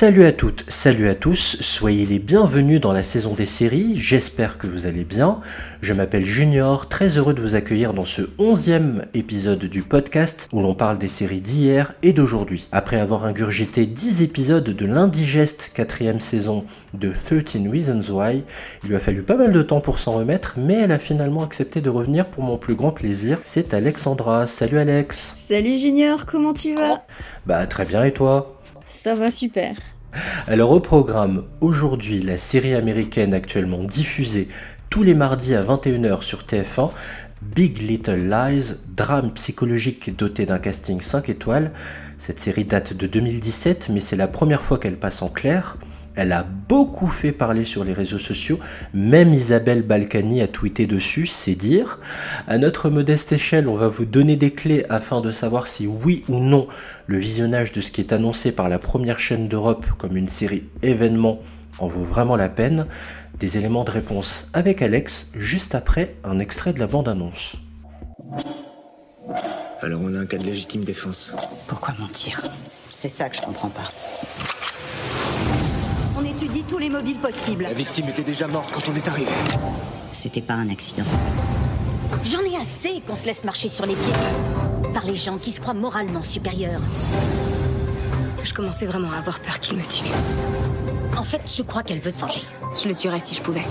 Salut à toutes, salut à tous, soyez les bienvenus dans la saison des séries, j'espère que vous allez bien. Je m'appelle Junior, très heureux de vous accueillir dans ce onzième épisode du podcast où l'on parle des séries d'hier et d'aujourd'hui. Après avoir ingurgité 10 épisodes de l'indigeste quatrième saison de 13 Reasons Why, il lui a fallu pas mal de temps pour s'en remettre, mais elle a finalement accepté de revenir pour mon plus grand plaisir. C'est Alexandra, salut Alex. Salut Junior, comment tu vas? Bah très bien et toi? Ça va super. Alors au programme, aujourd'hui la série américaine actuellement diffusée tous les mardis à 21h sur TF1, Big Little Lies, drame psychologique doté d'un casting 5 étoiles. Cette série date de 2017 mais c'est la première fois qu'elle passe en clair. Elle a beaucoup fait parler sur les réseaux sociaux, même Isabelle Balkany a tweeté dessus, c'est dire. À notre modeste échelle, on va vous donner des clés afin de savoir si oui ou non le visionnage de ce qui est annoncé par la première chaîne d'Europe comme une série événement en vaut vraiment la peine. Des éléments de réponse avec Alex juste après un extrait de la bande-annonce. Alors on a un cas de légitime défense. Pourquoi mentir? C'est ça que je comprends pas. Tous les mobiles possibles. La victime était déjà morte quand on est arrivé. C'était pas un accident. J'en ai assez qu'on se laisse marcher sur les pieds par les gens qui se croient moralement supérieurs. Je commençais vraiment à avoir peur qu'il me tue. En fait, je crois qu'elle veut se venger. Je le tuerais si je pouvais.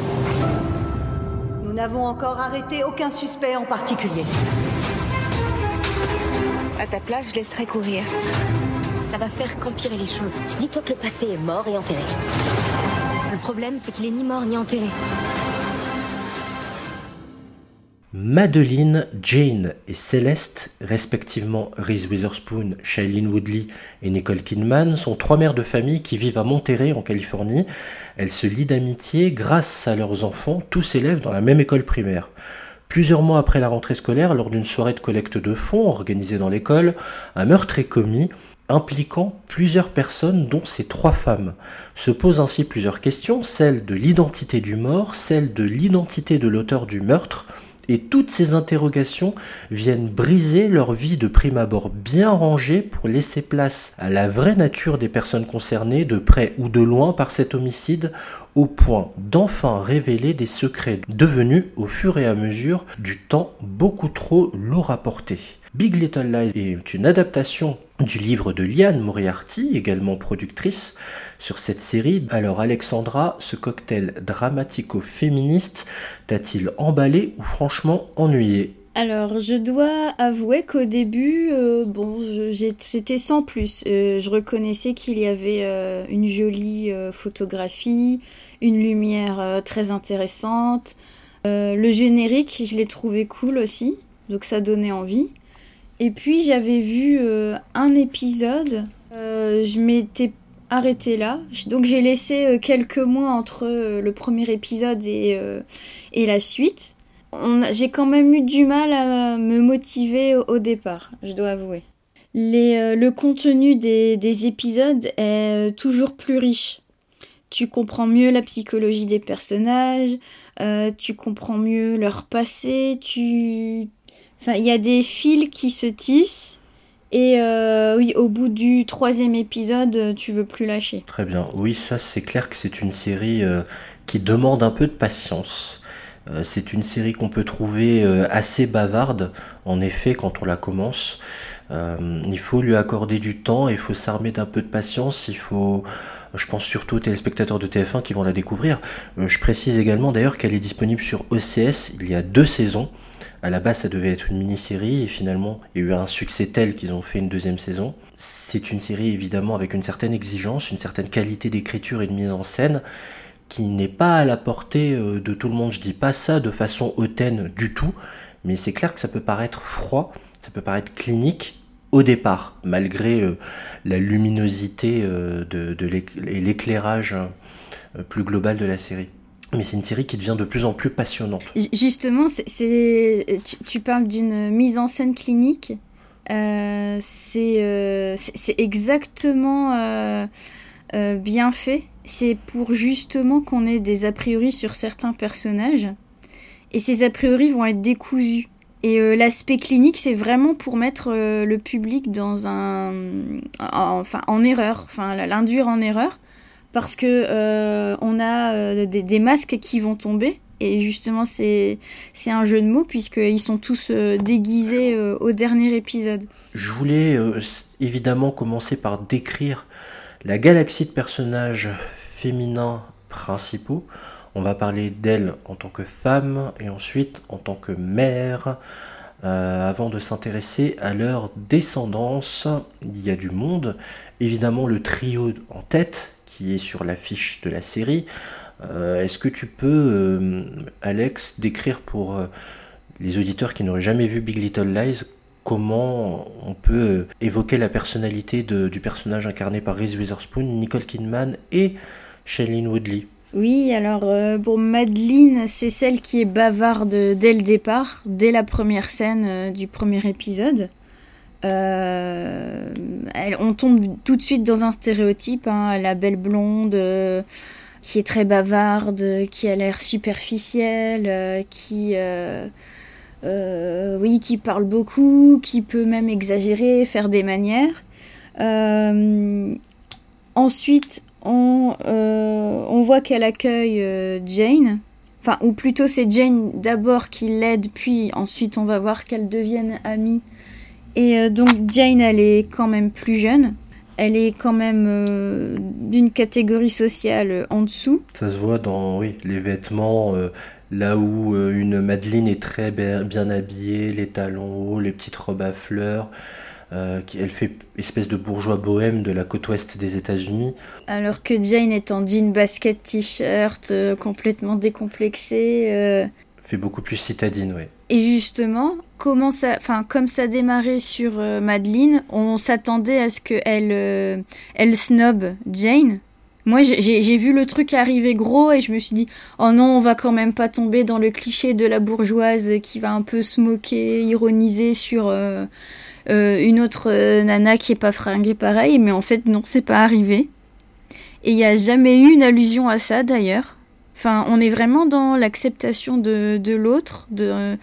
Nous n'avons encore arrêté aucun suspect en particulier. À ta place, je laisserais courir. Ça va faire qu'empirer les choses. Dis-toi que le passé est mort et enterré. Le problème, c'est qu'il est ni mort ni enterré. Madeline, Jane et Céleste, respectivement Reese Witherspoon, Shailene Woodley et Nicole Kidman, sont trois mères de famille qui vivent à Monterey en Californie. Elles se lient d'amitié grâce à leurs enfants, tous élèves dans la même école primaire. Plusieurs mois après la rentrée scolaire, lors d'une soirée de collecte de fonds organisée dans l'école, un meurtre est commis impliquant plusieurs personnes dont ces trois femmes. Se posent ainsi plusieurs questions, celle de l'identité du mort, celle de l'identité de l'auteur du meurtre, et toutes ces interrogations viennent briser leur vie de prime abord bien rangée pour laisser place à la vraie nature des personnes concernées de près ou de loin par cet homicide au point d'enfin révéler des secrets devenus au fur et à mesure du temps beaucoup trop lourd à porter. Big Little Lies est une adaptation du livre de Liane Moriarty, également productrice, sur cette série. Alors Alexandra, ce cocktail dramatico-féministe t'a-t-il emballé ou franchement ennuyé? Alors, je dois avouer qu'au début, euh, bon, j'étais sans plus. Euh, je reconnaissais qu'il y avait euh, une jolie photographie, une lumière très intéressante. le générique, je l'ai trouvé cool aussi, donc ça donnait envie. Et puis j'avais vu un épisode, je m'étais arrêtée là, donc j'ai laissé euh, quelques mois entre le premier épisode et, et la suite. J'ai quand même eu du mal à me motiver au, départ, je dois avouer. Le contenu des, des, épisodes est toujours plus riche. Tu comprends mieux la psychologie des personnages, tu comprends mieux leur passé, tu Enfin, il y a des fils qui se tissent. Et euh, oui, au bout du troisième épisode, tu veux plus lâcher. Très bien. Oui, ça, c'est clair que c'est une série euh, qui demande un peu de patience. Euh, c'est une série qu'on peut trouver assez bavarde, en effet, quand on la commence. il faut lui accorder du temps, il faut s'armer d'un peu de patience, il faut, je pense surtout aux téléspectateurs de TF1 qui vont la découvrir. je précise également d'ailleurs qu'elle est disponible sur OCS, il y a deux saisons. À la base, ça devait être une mini-série et finalement, il y a eu un succès tel qu'ils ont fait une deuxième saison. C'est une série évidemment avec une certaine exigence, une certaine qualité d'écriture et de mise en scène qui n'est pas à la portée euh, de tout le monde. Je dis pas ça de façon hautaine du tout, mais c'est clair que ça peut paraître froid, ça peut paraître clinique au départ, malgré euh, la luminosité euh, et l'éclairage plus global de la série. Mais c'est une série qui devient de plus en plus passionnante. Justement, tu, parles d'une mise en scène clinique. Euh, c'est, euh, c'est exactement euh, bien fait, c'est pour justement qu'on ait des a priori sur certains personnages. Et ces a priori vont être décousus. Et l'aspect clinique, c'est vraiment pour mettre le public dans un, enfin, en erreur, enfin, l'induire en erreur, parce que euh, on a des, masques qui vont tomber. Et justement, c'est un jeu de mots puisqu'ils sont tous déguisés au dernier épisode. Je voulais évidemment commencer par décrire la galaxie de personnages féminins principaux. On va parler d'elle en tant que femme et ensuite en tant que mère. Euh, avant de s'intéresser à leur descendance, il y a du monde. Évidemment, le trio en tête qui est sur l'affiche de la série. Euh, est-ce que tu peux, euh, Alex, décrire pour les auditeurs qui n'auraient jamais vu Big Little Lies comment on peut évoquer la personnalité du personnage incarné par Reese Witherspoon, Nicole Kidman et Shailene Woodley? Oui, alors euh, pour Madeleine, c'est celle qui est bavarde dès le départ, dès la première scène euh, du premier épisode. Euh, on tombe tout de suite dans un stéréotype, hein, la belle blonde qui est très bavarde, qui a l'air superficielle, qui, oui, qui parle beaucoup, qui peut même exagérer, faire des manières. ensuite, euh, on, voit qu'elle accueille euh, Jane. Enfin, ou plutôt c'est Jane d'abord qui l'aide, puis ensuite on va voir qu'elles deviennent amies. Et euh, donc Jane, elle est quand même plus jeune. Elle est quand même d'une catégorie sociale en dessous. Ça se voit dans oui, les vêtements, là où une Madeleine est très bien habillée, les talons hauts, les petites robes à fleurs. Euh, elle fait espèce de bourgeois bohème de la côte ouest des États-Unis. Alors que Jane est en jean basket t-shirt, euh, complètement décomplexée. Euh. Fait beaucoup plus citadine, oui. Et justement, comment ça, enfin, comme ça démarrait sur Madeleine, on s'attendait à ce qu'elle elle snob Jane. Moi, j'ai vu le truc arriver gros et je me suis dit, oh non, on va quand même pas tomber dans le cliché de la bourgeoise qui va un peu se moquer, ironiser sur euh, une autre euh, nana qui est pas fringuée pareil, mais en fait non, c'est pas arrivé. Et il n'y a jamais eu une allusion à ça d'ailleurs. Enfin, on est vraiment dans l'acceptation de, l'autre, de,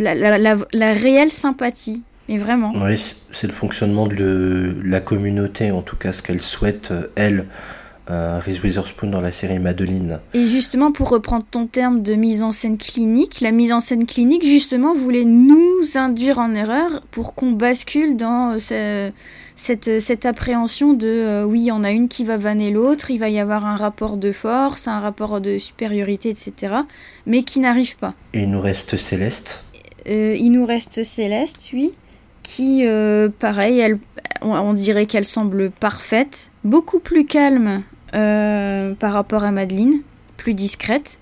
la, réelle sympathie. Mais vraiment. Oui, c'est le fonctionnement de la communauté, en tout cas ce qu'elle souhaite, euh, elle, euh, Reese Witherspoon dans la série Madeline. Et justement, pour reprendre ton terme de mise en scène clinique, la mise en scène clinique, justement, voulait nous induire en erreur pour qu'on bascule dans euh, cette, cette appréhension de euh, oui, on a une qui va vanner l'autre, il va y avoir un rapport de force, un rapport de supériorité, etc., mais qui n'arrive pas. Et il nous reste Céleste Il nous reste Céleste, oui, qui, pareil, elle, on dirait qu'elle semble parfaite, beaucoup plus calme euh, par rapport à Madeleine, plus discrète.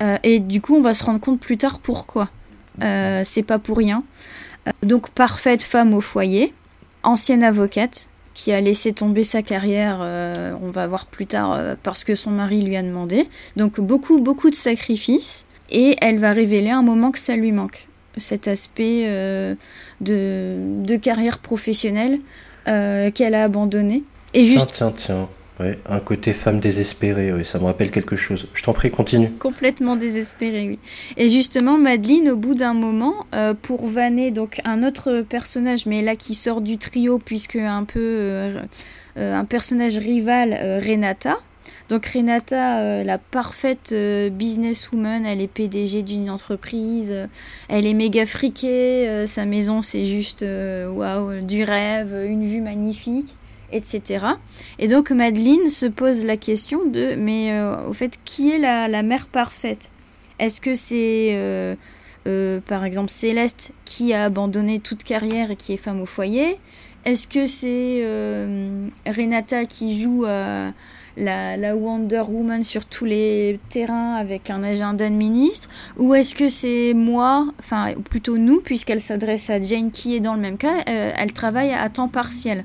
Euh, et du coup, on va se rendre compte plus tard pourquoi. Euh, c'est pas pour rien. donc, parfaite femme au foyer, ancienne avocate, qui a laissé tomber sa carrière, on va voir plus tard, parce que son mari lui a demandé. Donc, beaucoup, beaucoup de sacrifices. Et elle va révéler un moment que ça lui manque. Cet aspect de, de, carrière professionnelle qu'elle a abandonné. Et juste... Tiens, tiens, tiens un côté femme désespérée, ça me rappelle quelque chose. Je t'en prie, continue. Complètement désespérée, oui. Et justement, Madeleine, au bout d'un moment, euh, pour vanner donc un autre personnage, mais là qui sort du trio, puisque un peu euh, euh, un personnage rival, Renata. Donc Renata, la parfaite businesswoman, elle est PDG d'une entreprise, elle est méga friquée, sa maison c'est juste waouh, du rêve, une vue magnifique etc. Et donc Madeleine se pose la question de, mais euh, au fait, qui est la, mère parfaite? Est-ce que c'est, euh, euh, par exemple, Céleste qui a abandonné toute carrière et qui est femme au foyer? Est-ce que c'est Renata qui joue la, la, Wonder Woman sur tous les terrains avec un agenda de ministre? Ou est-ce que c'est moi, enfin plutôt nous, puisqu'elle s'adresse à Jane qui est dans le même cas, elle travaille à temps partiel?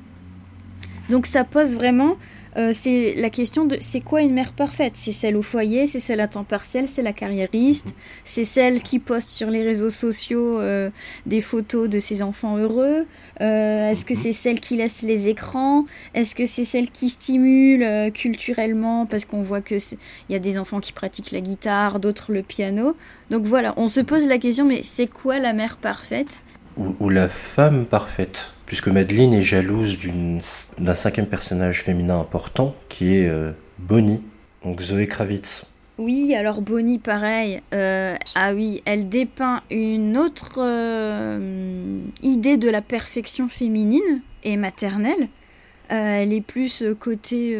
Donc ça pose vraiment euh, c'est la question de c'est quoi une mère parfaite? C'est celle au foyer, c'est celle à temps partiel, c'est la carriériste, c'est celle qui poste sur les réseaux sociaux euh, des photos de ses enfants heureux. Euh, Est-ce que c'est celle qui laisse les écrans? Est-ce que c'est celle qui stimule culturellement? Parce qu'on voit que il y a des enfants qui pratiquent la guitare, d'autres le piano. Donc voilà, on se pose la question mais c'est quoi la mère parfaite? Ou, la femme parfaite puisque Madeleine est jalouse d'un cinquième personnage féminin important qui est euh, Bonnie, donc Zoé Kravitz. Oui, alors Bonnie, pareil. Euh, ah oui, elle dépeint une autre euh, idée de la perfection féminine et maternelle. Elle est plus côté,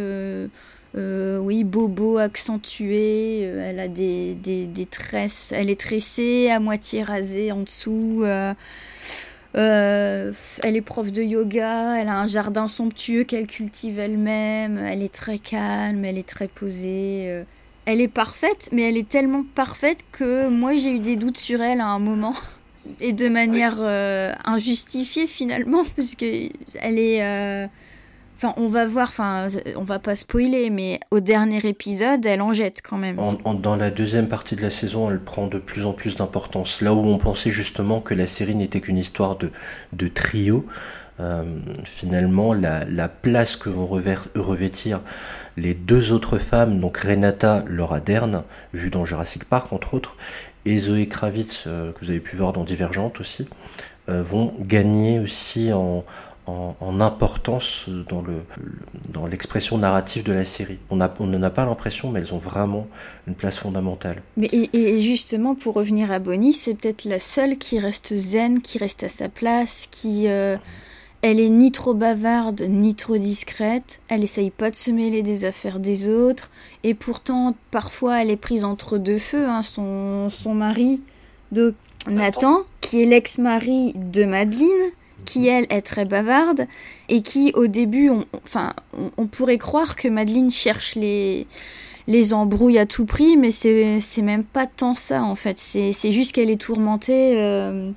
oui, bobo accentué. elle a des, des, des, tresses. Elle est tressée, à moitié rasée en dessous. Euh, elle est prof de yoga, elle a un jardin somptueux qu'elle cultive elle-même, elle est très calme, elle est très posée. Euh. Elle est parfaite, mais elle est tellement parfaite que moi j'ai eu des doutes sur elle à un moment. Et de manière euh, injustifiée finalement, parce que elle est On va voir, enfin, on va pas spoiler, mais au dernier épisode, elle en jette quand même. Dans la deuxième partie de la saison, elle prend de plus en plus d'importance. Là où on pensait justement que la série n'était qu'une histoire de, trio, euh, finalement, la, la, place que vont revêtir les deux autres femmes, donc Renata Laura Dern, vue dans Jurassic Park entre autres, et Zoé Kravitz, euh, que vous avez pu voir dans Divergente aussi, euh, vont gagner aussi en, en, en, importance dans le dans l'expression narrative de la série. On n'en on a pas l'impression, mais elles ont vraiment une place fondamentale. Mais et, et justement, pour revenir à Bonnie, c'est peut-être la seule qui reste zen, qui reste à sa place, qui euh, elle est ni trop bavarde ni trop discrète. Elle essaye pas de se mêler des affaires des autres, et pourtant parfois elle est prise entre deux feux. Hein. Son son mari, de Nathan, qui est l'ex-mari de Madeleine qui elle est très bavarde et qui au début, on, enfin, on, pourrait croire que Madeleine cherche les les embrouilles à tout prix, mais c'est même pas tant ça en fait. C'est juste qu'elle est tourmentée euh,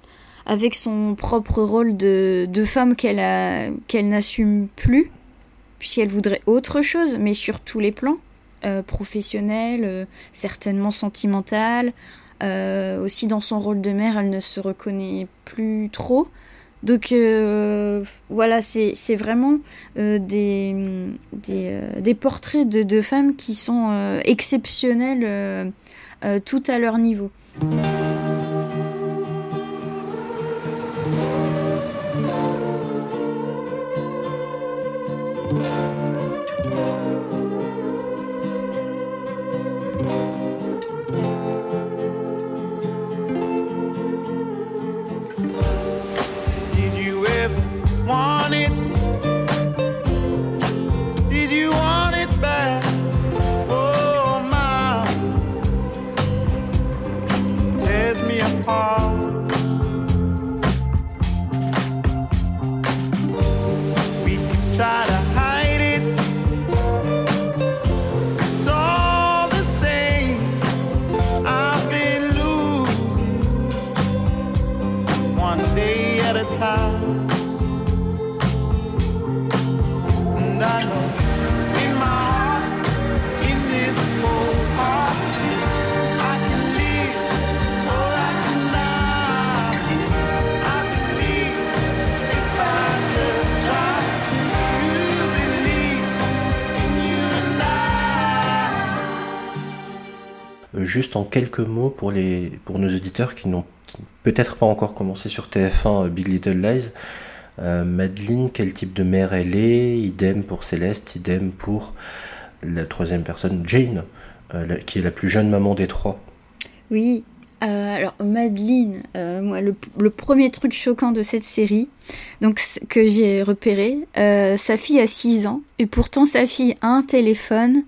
avec son propre rôle de de femme qu'elle qu'elle n'assume plus, puisqu'elle voudrait autre chose, mais sur tous les plans, euh, professionnel, euh, certainement sentimental. Aussi dans son rôle de mère, elle ne se reconnaît plus trop. Donc euh, voilà, c'est vraiment euh, euh, des, portraits de, de, femmes qui sont exceptionnelles tout à leur niveau. Juste en quelques mots pour, les, pour nos auditeurs qui n'ont peut-être pas encore commencé sur TF1 euh, Big Little Lies. Euh, Madeleine, quel type de mère elle est? Idem pour Céleste, idem pour la troisième personne, Jane, euh, qui est la plus jeune maman des trois. Oui, alors Madeleine, moi le, premier truc choquant de cette série, donc que j'ai repéré, sa fille a 6 ans et pourtant sa fille a un téléphone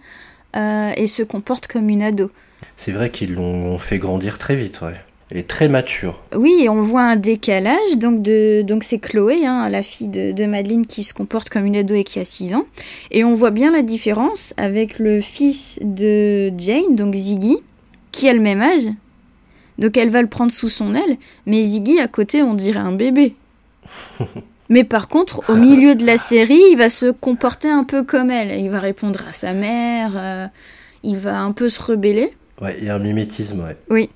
et se comporte comme une ado. C'est vrai qu'ils l'ont fait grandir très vite, ouais. Elle est très mature. Oui, et on voit un décalage. Donc, de, donc c'est Chloé, hein, la fille de, de, Madeleine, qui se comporte comme une ado et qui a 6 ans. Et on voit bien la différence avec le fils de Jane, donc Ziggy, qui a le même âge. Donc elle va le prendre sous son aile. Mais Ziggy, à côté, on dirait un bébé. Mais par contre, au milieu de la série, il va se comporter un peu comme elle. Il va répondre à sa mère, euh, il va un peu se rebeller. Ouais, il y a un mimétisme, ouais. Oui.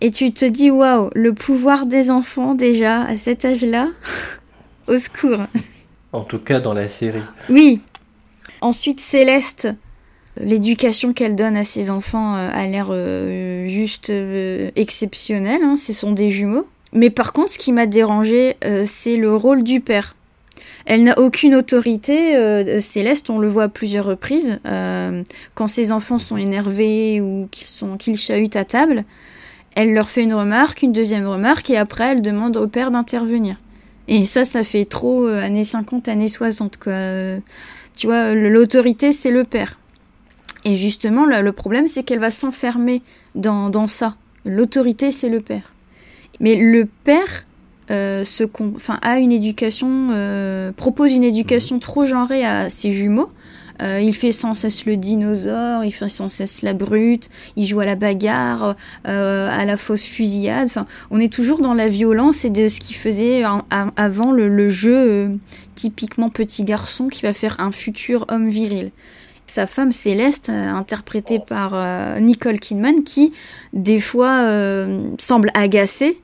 Et tu te dis, waouh, le pouvoir des enfants déjà à cet âge-là, au secours. En tout cas, dans la série. Oui. Ensuite, Céleste, l'éducation qu'elle donne à ses enfants euh, a l'air euh, juste euh, exceptionnelle. Hein. Ce sont des jumeaux. Mais par contre, ce qui m'a dérangé, euh, c'est le rôle du père. Elle n'a aucune autorité. euh, Céleste, on le voit à plusieurs reprises, euh, quand ses enfants sont énervés ou qu'ils chahutent à table, elle leur fait une remarque, une deuxième remarque, et après elle demande au père d'intervenir. Et ça, ça fait trop euh, années 50, années 60, quoi. Euh, Tu vois, l'autorité, c'est le père. Et justement, le problème, c'est qu'elle va s'enfermer dans ça. L'autorité, c'est le père. Mais le père euh, se enfin, a une éducation, euh, propose une éducation trop genrée à ses jumeaux. Euh, il fait sans cesse le dinosaure, il fait sans cesse la brute, il joue à la bagarre, euh, à la fausse fusillade. Enfin, on est toujours dans la violence et de ce qu'il faisait avant le, le jeu typiquement petit garçon qui va faire un futur homme viril. Sa femme Céleste, interprétée par euh, Nicole Kidman, qui des fois euh, semble agacée,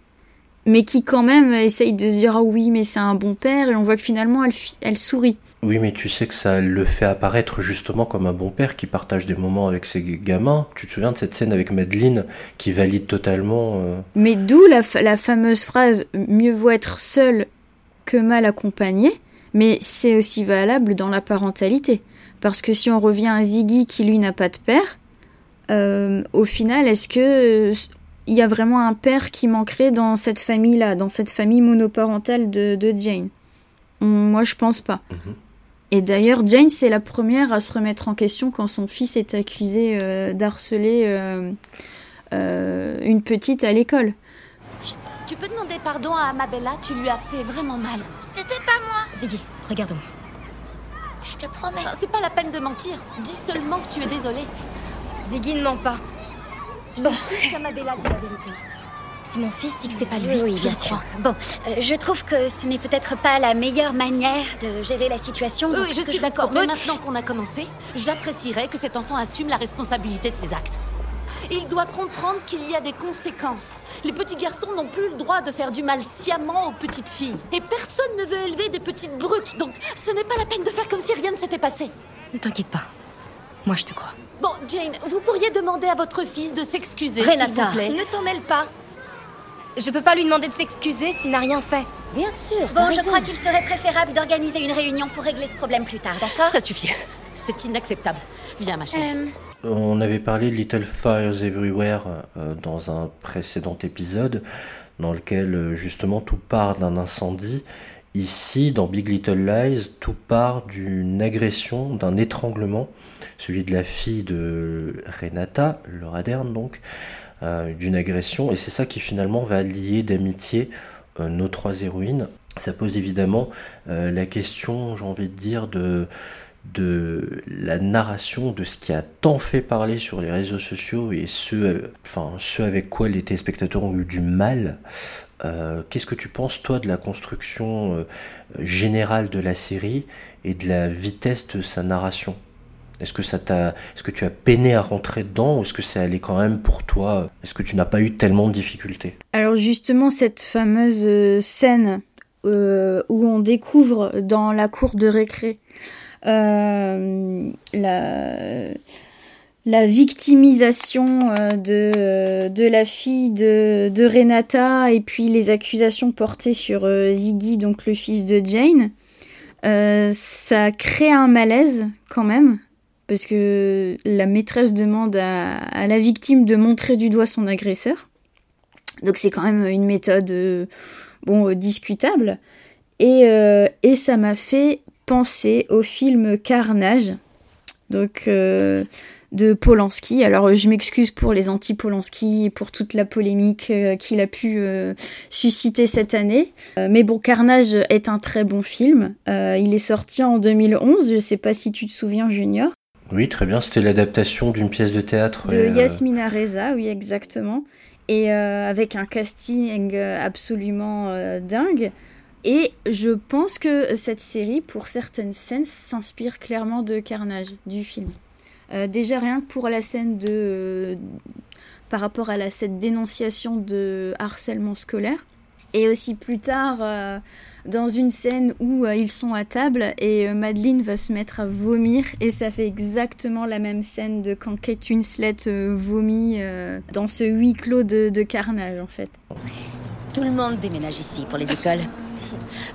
mais qui quand même essaye de se dire ah oui mais c'est un bon père et on voit que finalement elle, elle sourit. Oui, mais tu sais que ça le fait apparaître justement comme un bon père qui partage des moments avec ses gamins. Tu te souviens de cette scène avec Madeleine qui valide totalement. euh, Mais d'où la fameuse phrase mieux vaut être seul que mal accompagné, mais c'est aussi valable dans la parentalité. Parce que si on revient à Ziggy qui lui n'a pas de père, euh, au final, est-ce que euh, il y a vraiment un père qui manquerait dans cette famille-là, dans cette famille monoparentale de, de Jane Moi, je pense pas. Mhm. Et d'ailleurs, Jane, c'est la première à se remettre en question quand son fils est accusé euh, d'harceler euh, euh, une petite à l'école. Tu peux demander pardon à Amabella, tu lui as fait vraiment mal. C'était pas moi. Ziggy, regarde-moi. Je te promets. c'est pas la peine de mentir. Dis seulement que tu es désolée. Ziggy ne ment pas. Bon. Amabella dit la vérité. Si mon fils dit que c'est pas lui, Oui, oui, je bien sûr. crois. Bon, euh, je trouve que ce n'est peut-être pas la meilleure manière de gérer la situation. donc Oui, je suis d'accord. Mais maintenant qu'on a commencé, j'apprécierais que cet enfant assume la responsabilité de ses actes. Il doit comprendre qu'il y a des conséquences. Les petits garçons n'ont plus le droit de faire du mal sciemment aux petites filles. Et personne ne veut élever des petites brutes, donc ce n'est pas la peine de faire comme si rien ne s'était passé. Ne t'inquiète pas. Moi, je te crois. Bon, Jane, vous pourriez demander à votre fils de s'excuser, s'il vous plaît. Ne t'en mêle pas. Je peux pas lui demander de s'excuser s'il n'a rien fait. Bien sûr. Bon, je crois qu'il serait préférable d'organiser une réunion pour régler ce problème plus tard, d'accord? Ça suffit. C'est inacceptable. Viens, ma chérie. Euh, On avait parlé de Little Fires Everywhere euh, dans un précédent épisode dans lequel euh, justement tout part d'un incendie. Ici, dans Big Little Lies, tout part d'une agression, d'un étranglement, celui de la fille de Renata, Laura Dern donc, euh, d'une agression, et c'est ça qui finalement va lier d'amitié euh, nos trois héroïnes. Ça pose évidemment euh, la question, j'ai envie de dire, de de la narration de ce qui a tant fait parler sur les réseaux sociaux et ce, euh, enfin, ce avec quoi les téléspectateurs ont eu du mal. Euh, Qu'est-ce que tu penses, toi, de la construction euh, générale de la série et de la vitesse de sa narration? Est-ce que ça t'a, est-ce que tu as peiné à rentrer dedans ou est-ce que c'est allé quand même pour toi? Est-ce que tu n'as pas eu tellement de difficultés? Alors justement, cette fameuse scène où on découvre dans la cour de récré la, la victimisation euh, de, euh, de la fille de, de Renata et puis les accusations portées sur euh, Ziggy, donc le fils de Jane, euh, ça crée un malaise quand même. Parce que la maîtresse demande à, la victime de montrer du doigt son agresseur. Donc c'est quand même une méthode euh, bon euh, discutable et, euh, et ça m'a fait penser au film Carnage donc euh, de Polanski. Alors je m'excuse pour les anti-Polanski et pour toute la polémique euh, qu'il a pu euh, susciter cette année. Mais bon, Carnage est un très bon film. Il est sorti en 2011. Je sais pas si tu te souviens, Junior. Oui, très bien. C'était l'adaptation d'une pièce de théâtre. De et, Yasmina Reza, oui, exactement. Et avec un casting absolument dingue. Et je pense que cette série, pour certaines scènes, s'inspire clairement de Carnage, du film. Euh, déjà rien que pour la scène de... Euh, par rapport à cette dénonciation de harcèlement scolaire. Et aussi plus tard, euh, dans une scène où ils sont à table et Madeleine va se mettre à vomir. Et ça fait exactement la même scène de quand Kate Winslet vomit dans ce huis clos de carnage en fait. Tout le monde déménage ici pour les écoles.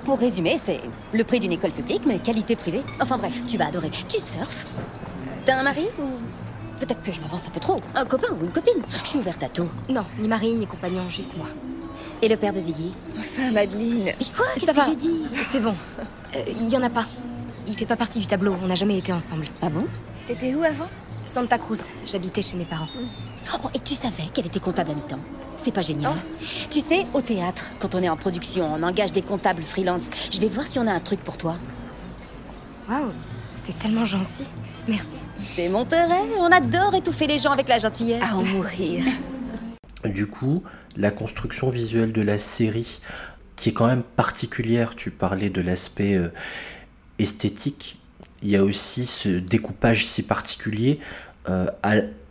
Pour résumer, c'est le prix d'une école publique, mais qualité privée. Enfin bref, tu vas adorer. Tu surfes T'as un mari ou... Peut-être que je m'avance un peu trop. Un copain ou une copine Je suis ouverte à tout. Non, ni mari, ni compagnon, juste moi. Et le père de Ziggy? Enfin, Madeleine. Mais quoi? Qu'est-ce que j'ai dit? C'est bon. Il y en a pas. Il fait pas partie du tableau, on n'a jamais été ensemble. Ah bon? T'étais où avant? Santa Cruz, j'habitais chez mes parents. Oh, et tu savais qu'elle était comptable à mi-temps? C'est pas génial. Tu sais, au théâtre, quand on est en production, on engage des comptables freelance. Je vais voir si on a un truc pour toi. Waouh, c'est tellement gentil. Merci. C'est mon terrain, on adore étouffer les gens avec la gentillesse. À en mourir. Du coup, la construction visuelle de la série, qui est quand même particulière, tu parlais de l'aspect euh, esthétique, il y a aussi ce découpage si particulier, euh,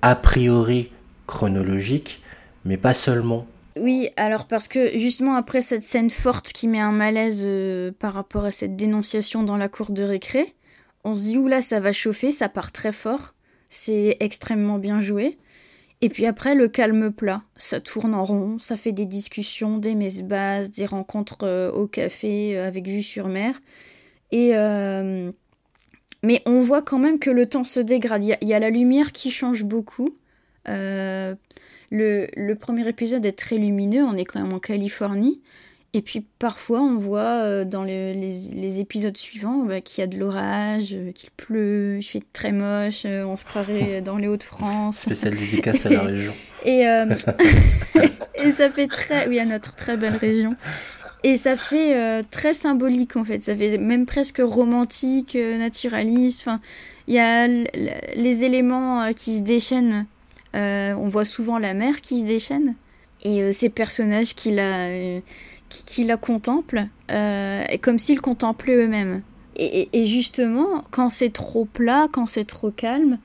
a, priori chronologique, mais pas seulement. Oui, alors parce que justement après cette scène forte qui met un malaise euh, par rapport à cette dénonciation dans la cour de récré, on se dit oula ça va chauffer, ça part très fort, c'est extrêmement bien joué. Et puis après le calme plat, ça tourne en rond, ça fait des discussions, des messes basses, des rencontres euh, au café avec vue sur mer. Et mais on voit quand même que le temps se dégrade. Il y a, la lumière qui change beaucoup. Euh, le, premier épisode est très lumineux, on est quand même en Californie. Et puis parfois on voit euh, dans les, épisodes suivants bah, qu'il y a de l'orage, euh, qu'il pleut, il fait très moche, on se croirait dans les Hauts-de-France. Spécial dédicace à la région. Et, et ça fait très... Oui, à notre très belle région. Et ça fait euh, très symbolique en fait, ça fait même presque romantique, euh, naturaliste. Enfin, il y a les éléments euh, qui se déchaînent. On voit souvent la mer qui se déchaîne et ces personnages qui la, qui, la contemplent, comme s'ils contemplaient eux-mêmes. et, justement, quand c'est trop plat, quand c'est trop calme,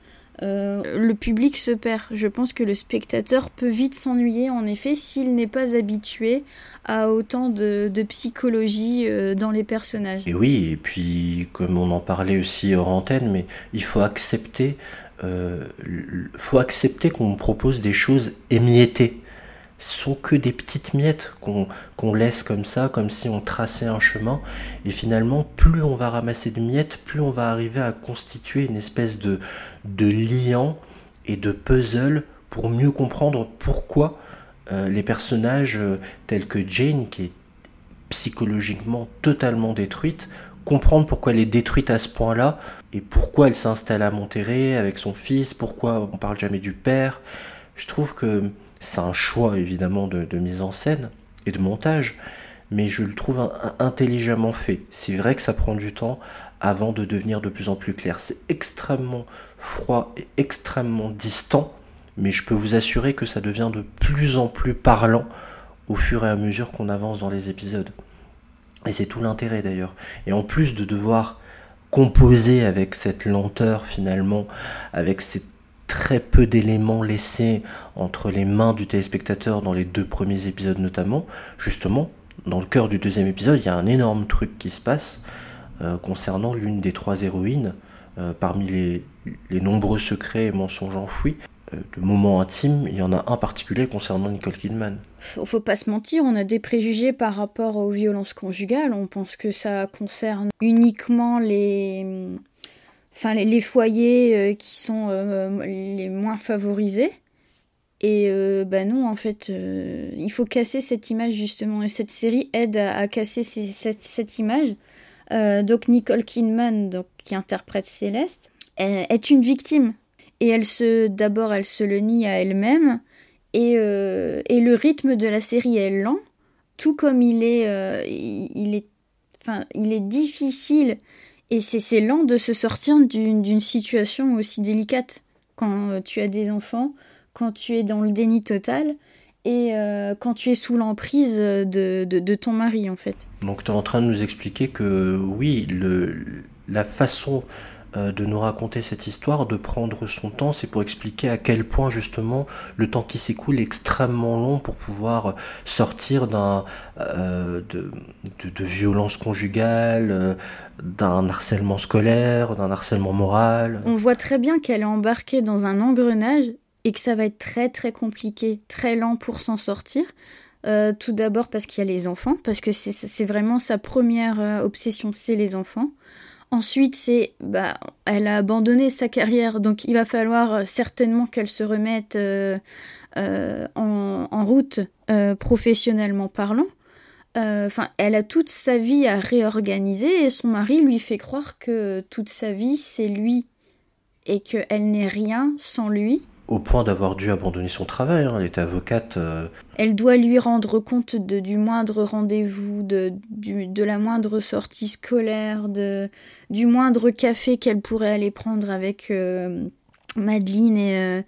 euh, le public se perd. Je pense que le spectateur peut vite s'ennuyer, en effet, s'il n'est pas habitué à autant de, psychologie euh, dans les personnages. Et oui, et puis comme on en parlait aussi hors antenne, mais il faut accepter, euh, faut accepter qu'on propose des choses émiettées sont que des petites miettes qu'on laisse comme ça, comme si on traçait un chemin. Et finalement, plus on va ramasser de miettes, plus on va arriver à constituer une espèce de, de liant et de puzzle pour mieux comprendre pourquoi euh, les personnages euh, tels que Jane, qui est psychologiquement totalement détruite, comprendre pourquoi elle est détruite à ce point-là et pourquoi elle s'installe à Monterrey avec son fils, pourquoi on parle jamais du père? Je trouve que c'est un choix évidemment de, mise en scène et de montage, mais je le trouve intelligemment fait. C'est vrai que ça prend du temps avant de devenir de plus en plus clair. C'est extrêmement froid et extrêmement distant, mais je peux vous assurer que ça devient de plus en plus parlant au fur et à mesure qu'on avance dans les épisodes. Et c'est tout l'intérêt d'ailleurs. Et en plus de devoir composer avec cette lenteur finalement, avec cette très peu d'éléments laissés entre les mains du téléspectateur dans les deux premiers épisodes notamment. Justement, dans le cœur du deuxième épisode, il y a un énorme truc qui se passe euh, concernant l'une des trois héroïnes, euh, parmi les, nombreux secrets et mensonges enfouis. Euh, de moments intimes, il y en a un particulier concernant Nicole Kidman. Faut, pas se mentir, on a des préjugés par rapport aux violences conjugales. On pense que ça concerne uniquement les, enfin les, foyers euh, qui sont euh, les moins favorisés. Et euh, bah non, en fait, il faut casser cette image justement. Et cette série aide à, casser cette, image. donc Nicole Kidman, donc, qui interprète Céleste, est une victime. Et elle se, d'abord, elle se le nie à elle-même. Et, et, le rythme de la série est lent, tout comme il est, il, est, enfin, il est difficile et c'est lent de se sortir d'une situation aussi délicate quand euh, tu as des enfants, quand tu es dans le déni total. et euh, quand tu es sous l'emprise de, de, ton mari en fait. Donc tu es en train de nous expliquer que oui, le, la façon euh, de nous raconter cette histoire, de prendre son temps, c'est pour expliquer à quel point justement le temps qui s'écoule est extrêmement long pour pouvoir sortir d'un euh, de, de, violence conjugale, d'un harcèlement scolaire, d'un harcèlement moral. On voit très bien qu'elle est embarquée dans un engrenage et que ça va être très très compliqué, très lent pour s'en sortir. Euh, tout d'abord parce qu'il y a les enfants, parce que c'est vraiment sa première euh, obsession, c'est les enfants. Ensuite, c'est, bah, elle a abandonné sa carrière, donc il va falloir euh, certainement qu'elle se remette en, en, route professionnellement parlant. Elle a toute sa vie à réorganiser et son mari lui fait croire que toute sa vie c'est lui et qu'elle n'est rien sans lui au point d'avoir dû abandonner son travail. Hein. Elle était avocate. Euh. Elle doit lui rendre compte de, du moindre rendez-vous, de, la moindre sortie scolaire, de, du moindre café qu'elle pourrait aller prendre avec euh, Madeleine euh,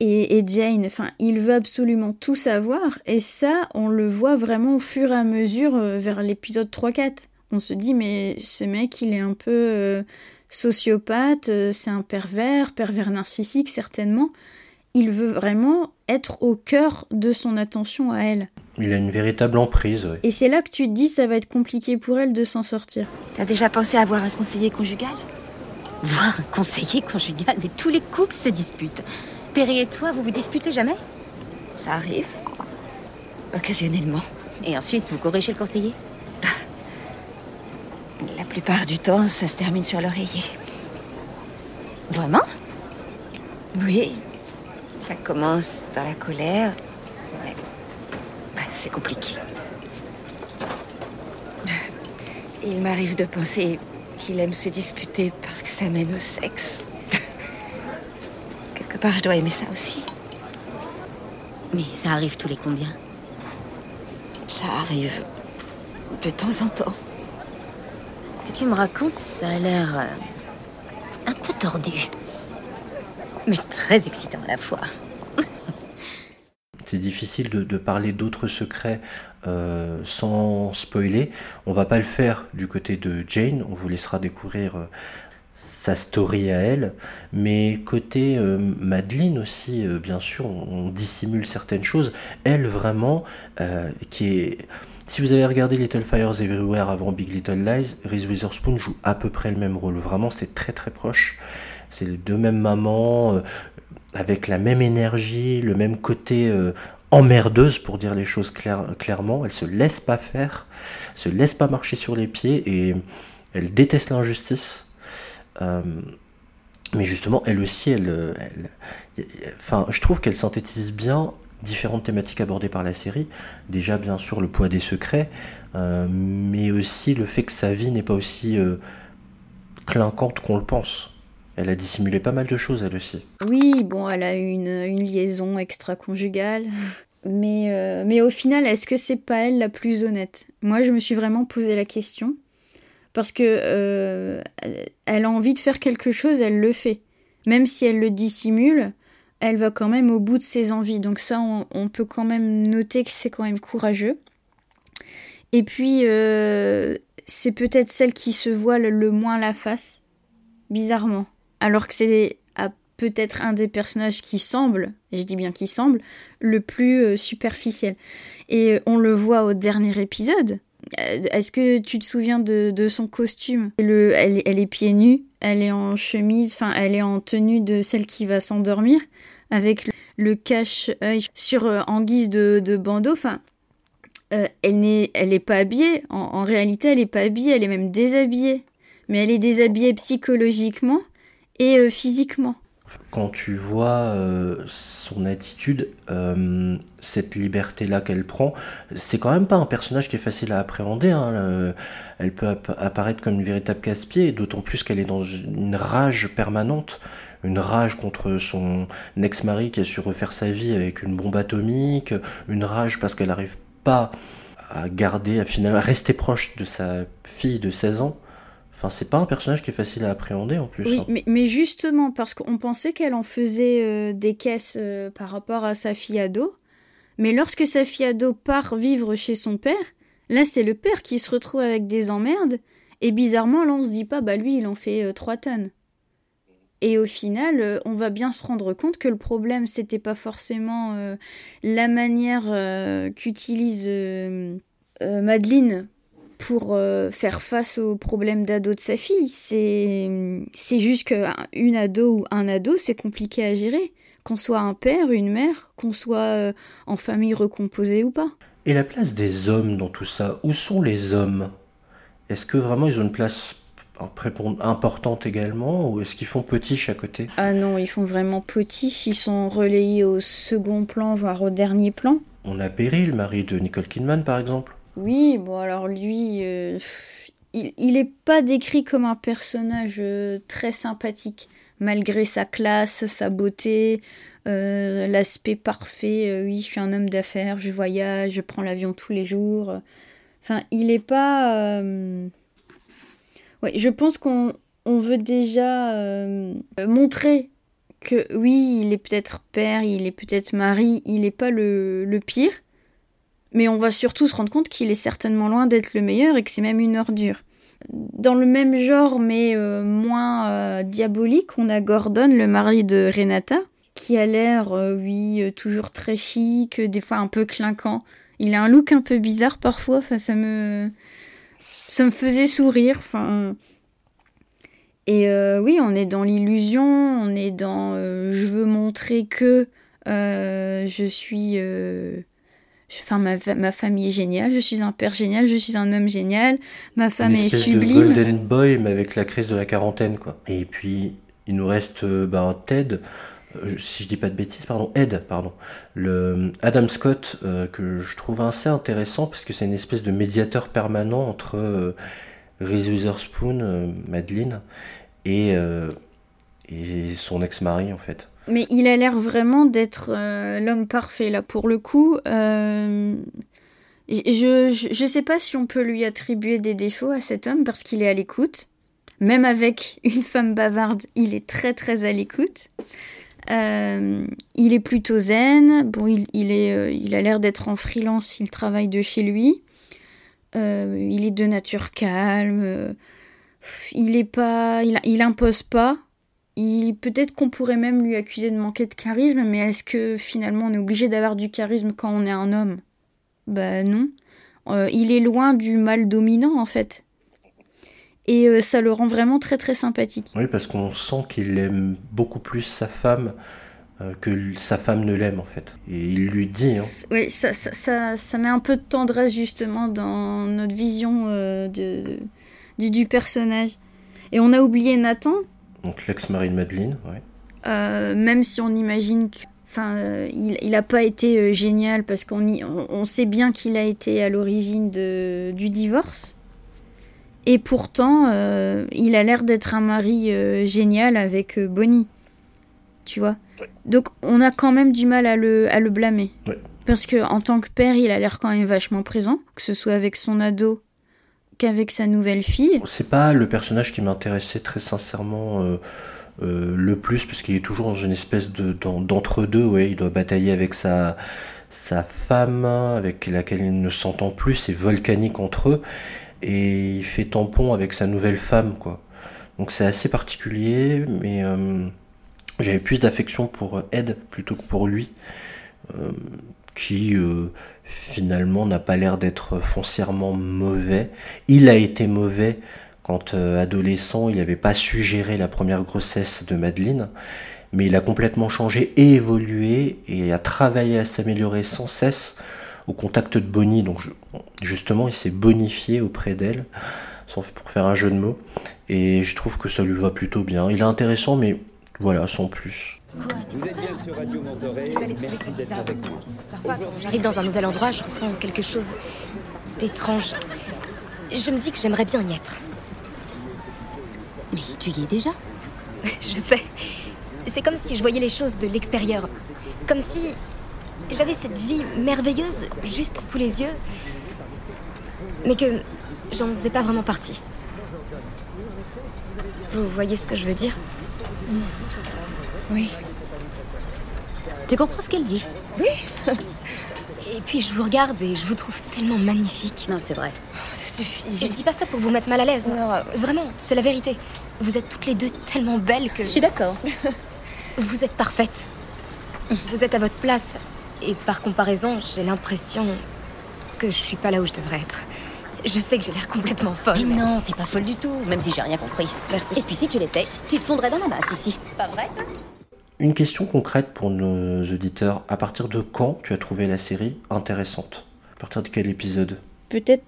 et, et, Jane. Enfin, il veut absolument tout savoir. Et ça, on le voit vraiment au fur et à mesure vers l'épisode 3-4. On se dit, mais ce mec, il est un peu sociopathe, c'est un pervers, pervers narcissique certainement il veut vraiment être au cœur de son attention à elle. Il a une véritable emprise. Et c'est là que tu te dis ça va être compliqué pour elle de s'en sortir. T'as déjà pensé à avoir un conseiller conjugal? Voir un conseiller conjugal Mais tous les couples se disputent. Perry et toi, vous vous disputez jamais? Ça arrive. Occasionnellement. Et ensuite, vous courez chez le conseiller? La plupart du temps, ça se termine sur l'oreiller. Vraiment? Oui, ça commence dans la colère, mais c'est compliqué. Il m'arrive de penser qu'il aime se disputer parce que ça mène au sexe. Quelque part, je dois aimer ça aussi. Mais ça arrive tous les combien? Ça arrive de temps en temps. Que tu me racontes, ça a l'air euh, un peu tordu mais très excitant à la fois. C'est difficile de, parler d'autres secrets euh, sans spoiler. On va pas le faire du côté de Jane, on vous laissera découvrir euh, sa story à elle. Mais côté Madeleine aussi, bien sûr, on, dissimule certaines choses. Elle vraiment, qui est... Si vous avez regardé Little Fires Everywhere avant Big Little Lies, Reese Witherspoon joue à peu près le même rôle. Vraiment, c'est très très proche. C'est les deux mêmes mamans, euh, avec la même énergie, le même côté euh, emmerdeuse pour dire les choses clairement. Elle se laisse pas faire, se laisse pas marcher sur les pieds et elle déteste l'injustice. Euh, mais justement, elle aussi, elle, enfin, je trouve qu'elle synthétise bien différentes thématiques abordées par la série. Déjà, bien sûr, le poids des secrets, mais aussi le fait que sa vie n'est pas aussi clinquante qu'on le pense. Elle a dissimulé pas mal de choses, elle aussi. Oui, bon, elle a une, une liaison extra-conjugale. Mais, euh, mais au final, est-ce que c'est pas elle la plus honnête? Moi, je me suis vraiment posé la question. Parce que euh, elle a envie de faire quelque chose, elle le fait. Même si elle le dissimule, elle va quand même au bout de ses envies. Donc ça, on, peut quand même noter que c'est quand même courageux. Et puis, euh, c'est peut-être celle qui se voile le moins la face, bizarrement alors que c'est peut-être un des personnages qui semble, je dis bien qui semble, le plus euh, superficiel. Et euh, on le voit au dernier épisode. Euh, est-ce que tu te souviens de, son costume? Le, elle, est pieds nus, elle est en chemise, enfin elle est en tenue de celle qui va s'endormir, avec le, cache-œil sur en guise de, bandeau. Enfin, elle n'est elle pas habillée. En, réalité, elle est pas habillée, elle est même déshabillée. Mais elle est déshabillée psychologiquement et euh, physiquement. Quand tu vois euh, son attitude, euh, cette liberté-là qu'elle prend, c'est quand même pas un personnage qui est facile à appréhender. Hein, elle peut apparaître comme une véritable casse-pied, d'autant plus qu'elle est dans une rage permanente, une rage contre son ex-mari qui a su refaire sa vie avec une bombe atomique, une rage parce qu'elle n'arrive pas à garder, à finalement à rester proche de sa fille de 16 ans. Enfin, c'est pas un personnage qui est facile à appréhender en plus. Oui, hein. mais, justement, parce qu'on pensait qu'elle en faisait euh, des caisses euh, par rapport à sa fille ado. Mais lorsque sa fille ado part vivre chez son père, là c'est le père qui se retrouve avec des emmerdes, et bizarrement là on se dit pas bah lui il en fait euh, 3 tonnes. Et au final, euh, on va bien se rendre compte que le problème, c'était pas forcément la manière qu'utilise Madeleine pour euh, faire face aux problèmes d'ado de sa fille. C'est juste qu'une ado ou un ado, c'est compliqué à gérer. Qu'on soit un père, une mère, qu'on soit euh, en famille recomposée ou pas. Et la place des hommes dans tout ça, où sont les hommes? Est-ce que vraiment ils ont une place importante également ou est-ce qu'ils font petit à côté? Ah non, ils font vraiment petit. Ils sont relayés au second plan, voire au dernier plan. On a Perry, le mari de Nicole Kidman par exemple. Oui, bon alors lui, euh, il, il est pas décrit comme un personnage euh, très sympathique, malgré sa classe, sa beauté, euh, l'aspect parfait. oui, je suis un homme d'affaires, je voyage, je prends l'avion tous les jours. Enfin, il est pas. Ouais, je pense qu'on on veut déjà montrer que oui, il est peut-être père, il est peut-être mari, il est pas le pire. Mais on va surtout se rendre compte qu'il est certainement loin d'être le meilleur et que c'est même une ordure. Dans le même genre, mais euh, moins euh, diabolique, on a Gordon, le mari de Renata, qui a l'air, euh, oui, toujours très chic, des fois un peu clinquant. Il a un look un peu bizarre parfois, ça me... Ça me faisait sourire. Et oui, on est dans l'illusion, on est dans je veux montrer que je suis. Euh, Enfin, ma, ma famille est géniale, je suis un père génial, je suis un homme génial, ma femme Une est espèce de sublime. Golden Boy mais avec la crise de la quarantaine quoi. Et puis il nous reste euh, ben, Ted, euh, si je dis pas de bêtises, pardon, Ed, pardon, le Adam Scott euh, que je trouve assez intéressant parce que c'est une espèce de médiateur permanent entre euh, Reese Witherspoon, euh, Madeleine, et, euh, et son ex-mari en fait. Mais il a l'air vraiment d'être euh, l'homme parfait là pour le coup. Euh, je, je je sais pas si on peut lui attribuer des défauts à cet homme parce qu'il est à l'écoute. Même avec une femme bavarde, il est très très à l'écoute. Euh, il est plutôt zen. Bon, il, il est, il a l'air d'être en freelance. Il travaille de chez lui. Il est de nature calme. Il est pas, il, il impose pas. Peut-être qu'on pourrait même lui accuser de manquer de charisme, mais est-ce que finalement on est obligé d'avoir du charisme quand on est un homme? Bah non. Euh, il est loin du mal dominant en fait. Et euh, ça le rend vraiment très très sympathique. Oui, parce qu'on sent qu'il aime beaucoup plus sa femme euh, que sa femme ne l'aime en fait. Et il lui dit, hein, Oui, ça, ça, ça, ça met un peu de tendresse justement dans notre vision de, du, du personnage. Et on a oublié Nathan, donc l'ex-mari de Madeleine, ouais. Euh, même si on imagine que, enfin, euh, il, il a pas été euh, génial parce qu'on y- on, on sait bien qu'il a été à l'origine de du divorce. Et pourtant, euh, il a l'air d'être un mari euh, génial avec euh, Bonnie. Tu vois? Donc, on a quand même du mal à le, à le blâmer. Ouais. Parce que en tant que père, il a l'air quand même vachement présent, que ce soit avec son ado qu'avec sa nouvelle fille. C'est pas le personnage qui m'intéressait très sincèrement euh, euh, le plus, parce qu'il est toujours dans une espèce de d'en- d'entre-deux, ouais, il doit batailler avec sa, sa femme, avec laquelle il ne s'entend plus, c'est volcanique entre eux, et il fait tampon avec sa nouvelle femme, quoi. Donc c'est assez particulier, mais euh, j'avais plus d'affection pour Ed plutôt que pour lui, qui finalement n'a pas l'air d'être foncièrement mauvais. Il a été mauvais quand euh, adolescent, il n'avait pas su gérer la première grossesse de Madeleine, mais il a complètement changé et évolué et a travaillé à s'améliorer sans cesse au contact de Bonnie. Donc justement, il s'est bonifié auprès d'elle, pour faire un jeu de mots, et je trouve que ça lui va plutôt bien. Il est intéressant, mais voilà, sans plus. Vous êtes bien sur Radio Monterey. Merci ça d'être avec nous. Parfois, quand j'arrive dans un nouvel endroit, je ressens quelque chose d'étrange. Je me dis que j'aimerais bien y être. Mais tu y es déjà? Je sais. C'est comme si je voyais les choses de l'extérieur. Comme si j'avais cette vie merveilleuse juste sous les yeux, mais que j'en faisais pas vraiment partie. Vous voyez ce que je veux dire? Oui. Tu comprends ce qu'elle dit Oui. Et puis je vous regarde et je vous trouve tellement magnifique. Non, c'est vrai. Oh, ça suffit. Je dis pas ça pour vous mettre mal à l'aise. Vraiment, c'est la vérité. Vous êtes toutes les deux tellement belles que. Je suis d'accord. vous êtes parfaites. Vous êtes à votre place. Et par comparaison, j'ai l'impression que je suis pas là où je devrais être. Je sais que j'ai l'air complètement folle. Mais non, t'es pas folle du tout, même si j'ai rien compris. Merci. Et puis si tu l'étais, tu te fondrais dans la masse ici. Pas vrai, toi? Une question concrète pour nos auditeurs. À partir de quand tu as trouvé la série intéressante? À partir de quel épisode? Peut-être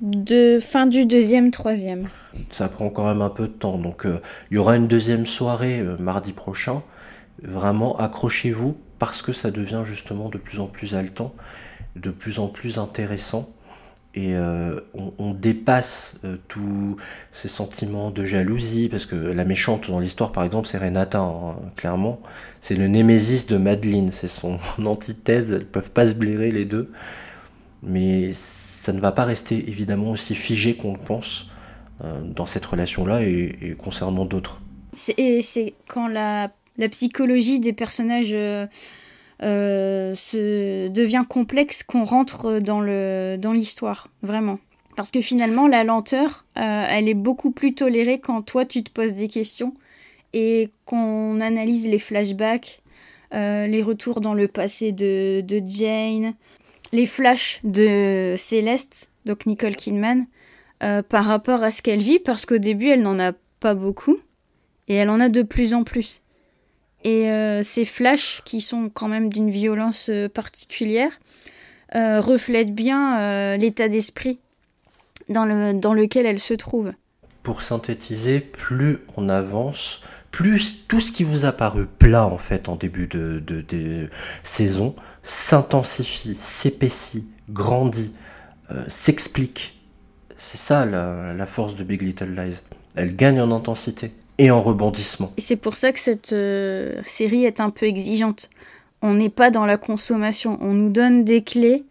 de fin du deuxième, troisième. Ça prend quand même un peu de temps. Donc euh, il y aura une deuxième soirée euh, mardi prochain. Vraiment, accrochez-vous parce que ça devient justement de plus en plus haletant, de plus en plus intéressant. Et euh, on, dépasse euh, tous ces sentiments de jalousie, parce que la méchante dans l'histoire, par exemple, c'est Renata, hein, clairement. C'est le némésis de Madeleine, c'est son antithèse, elles peuvent pas se blairer les deux. Mais ça ne va pas rester évidemment aussi figé qu'on le pense euh, dans cette relation-là et, concernant d'autres. Et c'est quand la psychologie des personnages euh, se devient complexe qu'on rentre dans le dans l'histoire, vraiment. Parce que finalement, la lenteur, euh, elle est beaucoup plus tolérée quand toi tu te poses des questions et qu'on analyse les flashbacks, euh, les retours dans le passé de, de Jane, les flashs de Céleste, donc Nicole Kidman, par rapport à ce qu'elle vit, parce qu'au début, elle n'en a pas beaucoup, et elle en a de plus en plus. Et euh, ces flashs, qui sont quand même d'une violence euh, particulière, euh, reflètent bien l'état d'esprit dans, le, dans lequel elle se trouve. Pour synthétiser, plus on avance, plus tout ce qui vous a paru plat en fait en début de, saison s'intensifie, s'épaissit, grandit, s'explique. C'est ça la force de Big Little Lies. Elle gagne en intensité et en rebondissement. Et c'est pour ça que cette euh, série est un peu exigeante. On n'est pas dans la consommation, on nous donne des clés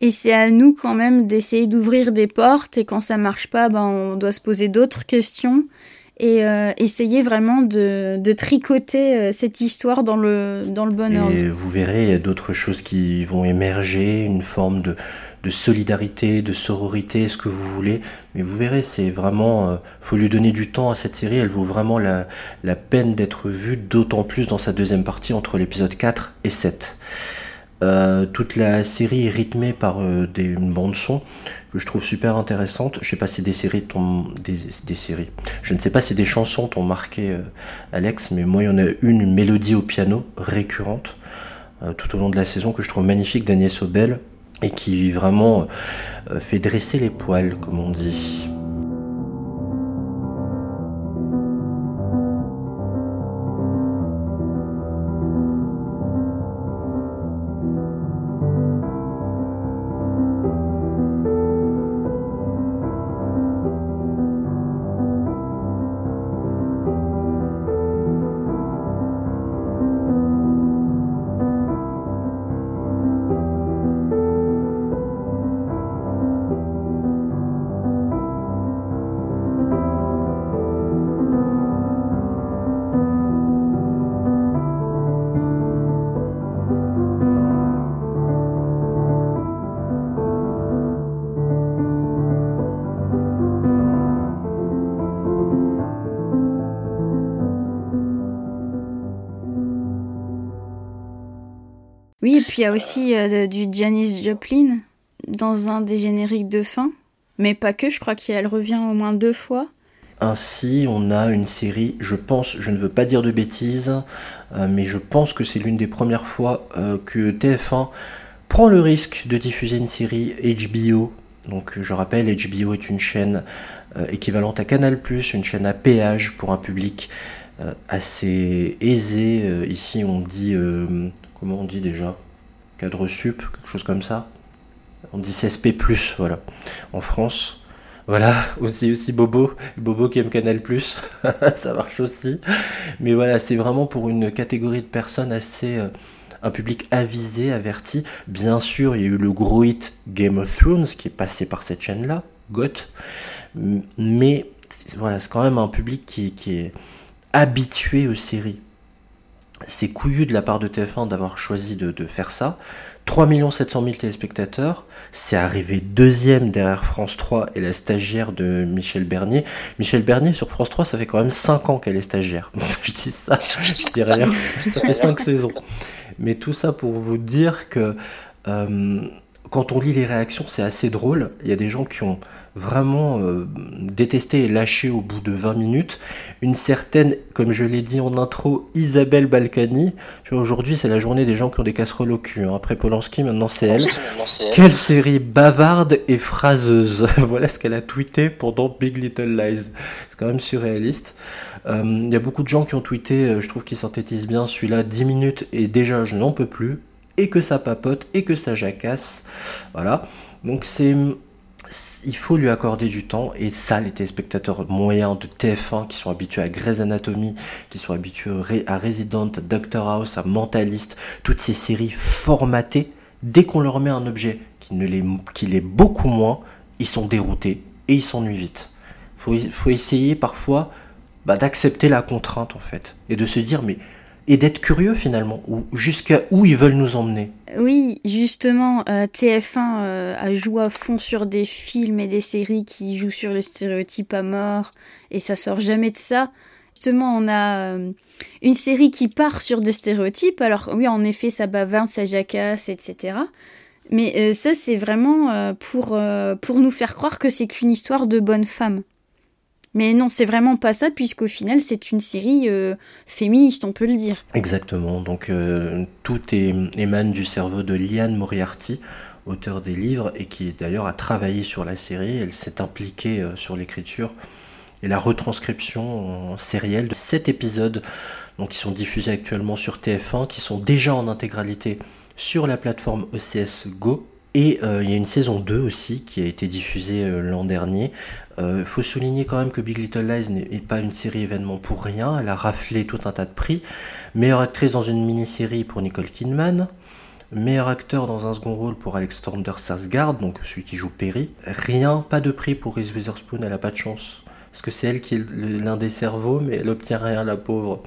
et c'est à nous quand même d'essayer d'ouvrir des portes et quand ça marche pas, ben, on doit se poser d'autres questions et euh, essayer vraiment de, de tricoter euh, cette histoire dans le, dans le bon ordre. Et vous verrez, il y a d'autres choses qui vont émerger, une forme de, de solidarité, de sororité, ce que vous voulez. Mais vous verrez, c'est vraiment, euh, faut lui donner du temps à cette série. Elle vaut vraiment la, peine d'être vue, d'autant plus dans sa deuxième partie entre l'épisode 4 et 7. Euh, toute la série est rythmée par euh, des, une bande son que je trouve super intéressante. Je sais pas si des séries t'ont des, séries. Je ne sais pas si des chansons t'ont marqué, Alex, mais moi il y en a une, une mélodie au piano récurrente tout au long de la saison que je trouve magnifique d'Agnès Obel et qui vraiment euh, fait dresser les poils, comme on dit. Et puis il y a aussi euh, du Janis Joplin dans un des génériques de fin. Mais pas que, je crois qu'elle revient au moins deux fois. Ainsi, on a une série, je pense, je ne veux pas dire de bêtises, euh, mais je pense que c'est l'une des premières fois euh, que TF1 prend le risque de diffuser une série HBO. Donc je rappelle, HBO est une chaîne équivalente à Canal+, une chaîne à péage pour un public assez aisé. Ici, on dit, comment on dit déjà? Cadre sup, quelque chose comme ça. On dit CSP+, voilà, en France. Voilà, aussi, aussi Bobo, Bobo qui aime Canal+, ça marche aussi. Mais voilà, c'est vraiment pour une catégorie de personnes assez... euh, un public avisé, averti. Bien sûr, il y a eu le gros hit Game of Thrones qui est passé par cette chaîne-là, GOT. Mais voilà, c'est quand même un public qui est habitué aux séries. C'est couillu de la part de TF1 d'avoir choisi de, faire ça. 3 700 000 téléspectateurs. C'est arrivé deuxième derrière France 3 et la stagiaire de Michel Bernier. Michel Bernier sur France 3, ça fait quand même 5 ans qu'elle est stagiaire. je dis ça, je dis rien. Ça fait 5 saisons. Mais tout ça pour vous dire que euh, quand on lit les réactions, c'est assez drôle. Il y a des gens qui ont vraiment euh, détesté et lâché au bout de 20 minutes. Une certaine, comme je l'ai dit en intro, Isabelle Balkany. Tu vois, aujourd'hui, c'est la journée des gens qui ont des casseroles au cul. Hein. Après Polanski, maintenant c'est elle. Quelle série bavarde et phraseuse. voilà ce qu'elle a tweeté pendant Big Little Lies. C'est quand même surréaliste. Euh, il y a beaucoup de gens qui ont tweeté, euh, je trouve qu'il synthétise bien celui-là, 10 minutes et déjà je n'en peux plus et que ça papote et que ça jacasse. Voilà. Donc c'est il faut lui accorder du temps et ça les téléspectateurs moyens de TF1 qui sont habitués à Grey's Anatomy, qui sont habitués à Resident, à Doctor House, à Mentalist, toutes ces séries formatées, dès qu'on leur met un objet qui ne l'est qui l'est beaucoup moins, ils sont déroutés et ils s'ennuient vite. Faut faut essayer parfois bah, d'accepter la contrainte en fait et de se dire mais et d'être curieux finalement, ou jusqu'à où ils veulent nous emmener. Oui, justement, euh, TF1 euh, a joué à fond sur des films et des séries qui jouent sur le stéréotype à mort, et ça sort jamais de ça. Justement, on a euh, une série qui part sur des stéréotypes, alors oui, en effet, ça bavarde, ça jacasse, etc. Mais ça, c'est vraiment pour, pour nous faire croire que c'est qu'une histoire de bonne femme. Mais non, c'est vraiment pas ça, puisqu'au final, c'est une série euh, féministe, on peut le dire. Exactement, donc euh, tout émane du cerveau de Liane Moriarty, auteur des livres, et qui d'ailleurs a travaillé sur la série, elle s'est impliquée euh, sur l'écriture et la retranscription en sérielle de sept épisodes qui sont diffusés actuellement sur TF1, qui sont déjà en intégralité sur la plateforme OCS Go, et euh, il y a une saison 2 aussi qui a été diffusée euh, l'an dernier. Il euh, faut souligner quand même que Big Little Lies n'est pas une série événement pour rien. Elle a raflé tout un tas de prix. Meilleure actrice dans une mini-série pour Nicole Kidman. Meilleur acteur dans un second rôle pour Alexander Sarsgaard, donc celui qui joue Perry. Rien, pas de prix pour Reese Witherspoon, elle a pas de chance. Parce que c'est elle qui est l'un des cerveaux, mais elle obtient rien, la pauvre.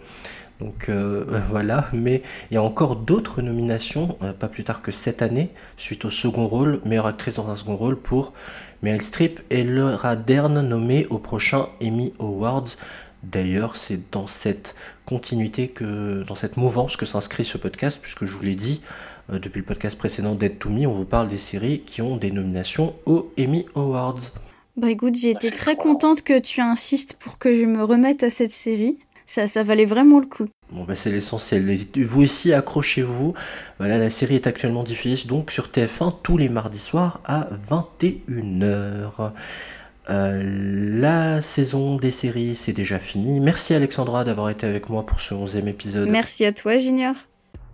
Donc euh, voilà, mais il y a encore d'autres nominations, euh, pas plus tard que cette année, suite au second rôle, meilleure actrice dans un second rôle pour Meryl Streep et Laura Dern nommée au prochain Emmy Awards. D'ailleurs, c'est dans cette continuité que, dans cette mouvance que s'inscrit ce podcast, puisque je vous l'ai dit euh, depuis le podcast précédent Dead to Me, on vous parle des séries qui ont des nominations aux Emmy Awards. Bah écoute, j'ai été très contente que tu insistes pour que je me remette à cette série ça, ça valait vraiment le coup. Bon, bah, c'est l'essentiel. Vous aussi, accrochez-vous. Voilà, la série est actuellement diffusée donc sur TF1 tous les mardis soirs à 21h. Euh, la saison des séries, c'est déjà fini. Merci Alexandra d'avoir été avec moi pour ce 11e épisode. Merci à toi, Junior.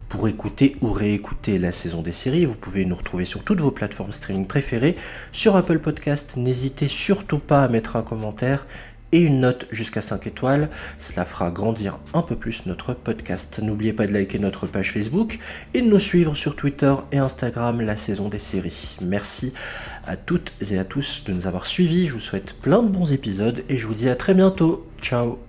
Pour écouter ou réécouter la saison des séries, vous pouvez nous retrouver sur toutes vos plateformes streaming préférées. Sur Apple Podcast, n'hésitez surtout pas à mettre un commentaire et une note jusqu'à 5 étoiles. Cela fera grandir un peu plus notre podcast. N'oubliez pas de liker notre page Facebook et de nous suivre sur Twitter et Instagram la saison des séries. Merci à toutes et à tous de nous avoir suivis. Je vous souhaite plein de bons épisodes et je vous dis à très bientôt. Ciao